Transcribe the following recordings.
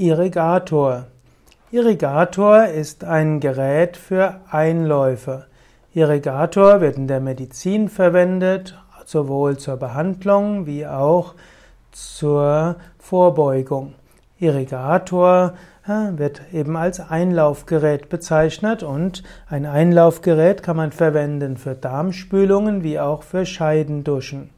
Irrigator. Irrigator ist ein Gerät für Einläufe. Irrigator wird in der Medizin verwendet, sowohl zur Behandlung wie auch zur Vorbeugung. Irrigator wird eben als Einlaufgerät bezeichnet und ein Einlaufgerät kann man verwenden für Darmspülungen wie auch für Scheidenduschen.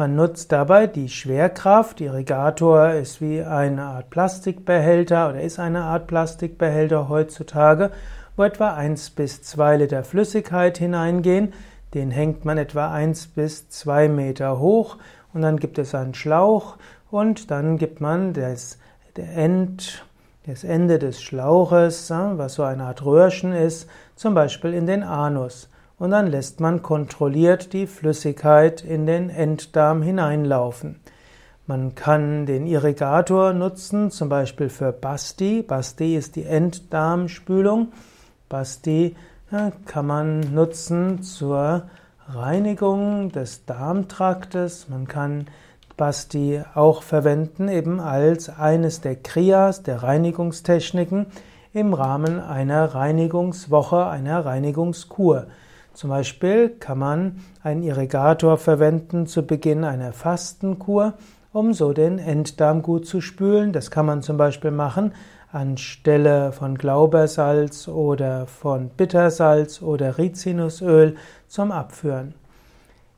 Man nutzt dabei die Schwerkraft. Irrigator ist wie eine Art Plastikbehälter oder ist eine Art Plastikbehälter heutzutage, wo etwa 1 bis 2 Liter Flüssigkeit hineingehen. Den hängt man etwa 1 bis 2 Meter hoch und dann gibt es einen Schlauch und dann gibt man das, End, das Ende des Schlauches, was so eine Art Röhrchen ist, zum Beispiel in den Anus und dann lässt man kontrolliert die Flüssigkeit in den Enddarm hineinlaufen. Man kann den Irrigator nutzen, zum Beispiel für Basti. Basti ist die Enddarmspülung. Basti kann man nutzen zur Reinigung des Darmtraktes. Man kann Basti auch verwenden eben als eines der Kriyas, der Reinigungstechniken im Rahmen einer Reinigungswoche, einer Reinigungskur. Zum Beispiel kann man einen Irrigator verwenden zu Beginn einer Fastenkur, um so den Enddarm gut zu spülen. Das kann man zum Beispiel machen anstelle von Glaubersalz oder von Bittersalz oder Rizinusöl zum Abführen.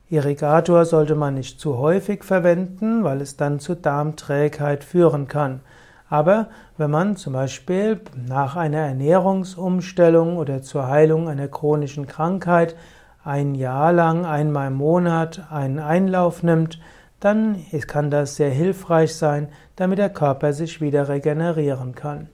Irrigator sollte man nicht zu häufig verwenden, weil es dann zu Darmträgheit führen kann. Aber wenn man zum Beispiel nach einer Ernährungsumstellung oder zur Heilung einer chronischen Krankheit ein Jahr lang einmal im Monat einen Einlauf nimmt, dann kann das sehr hilfreich sein, damit der Körper sich wieder regenerieren kann.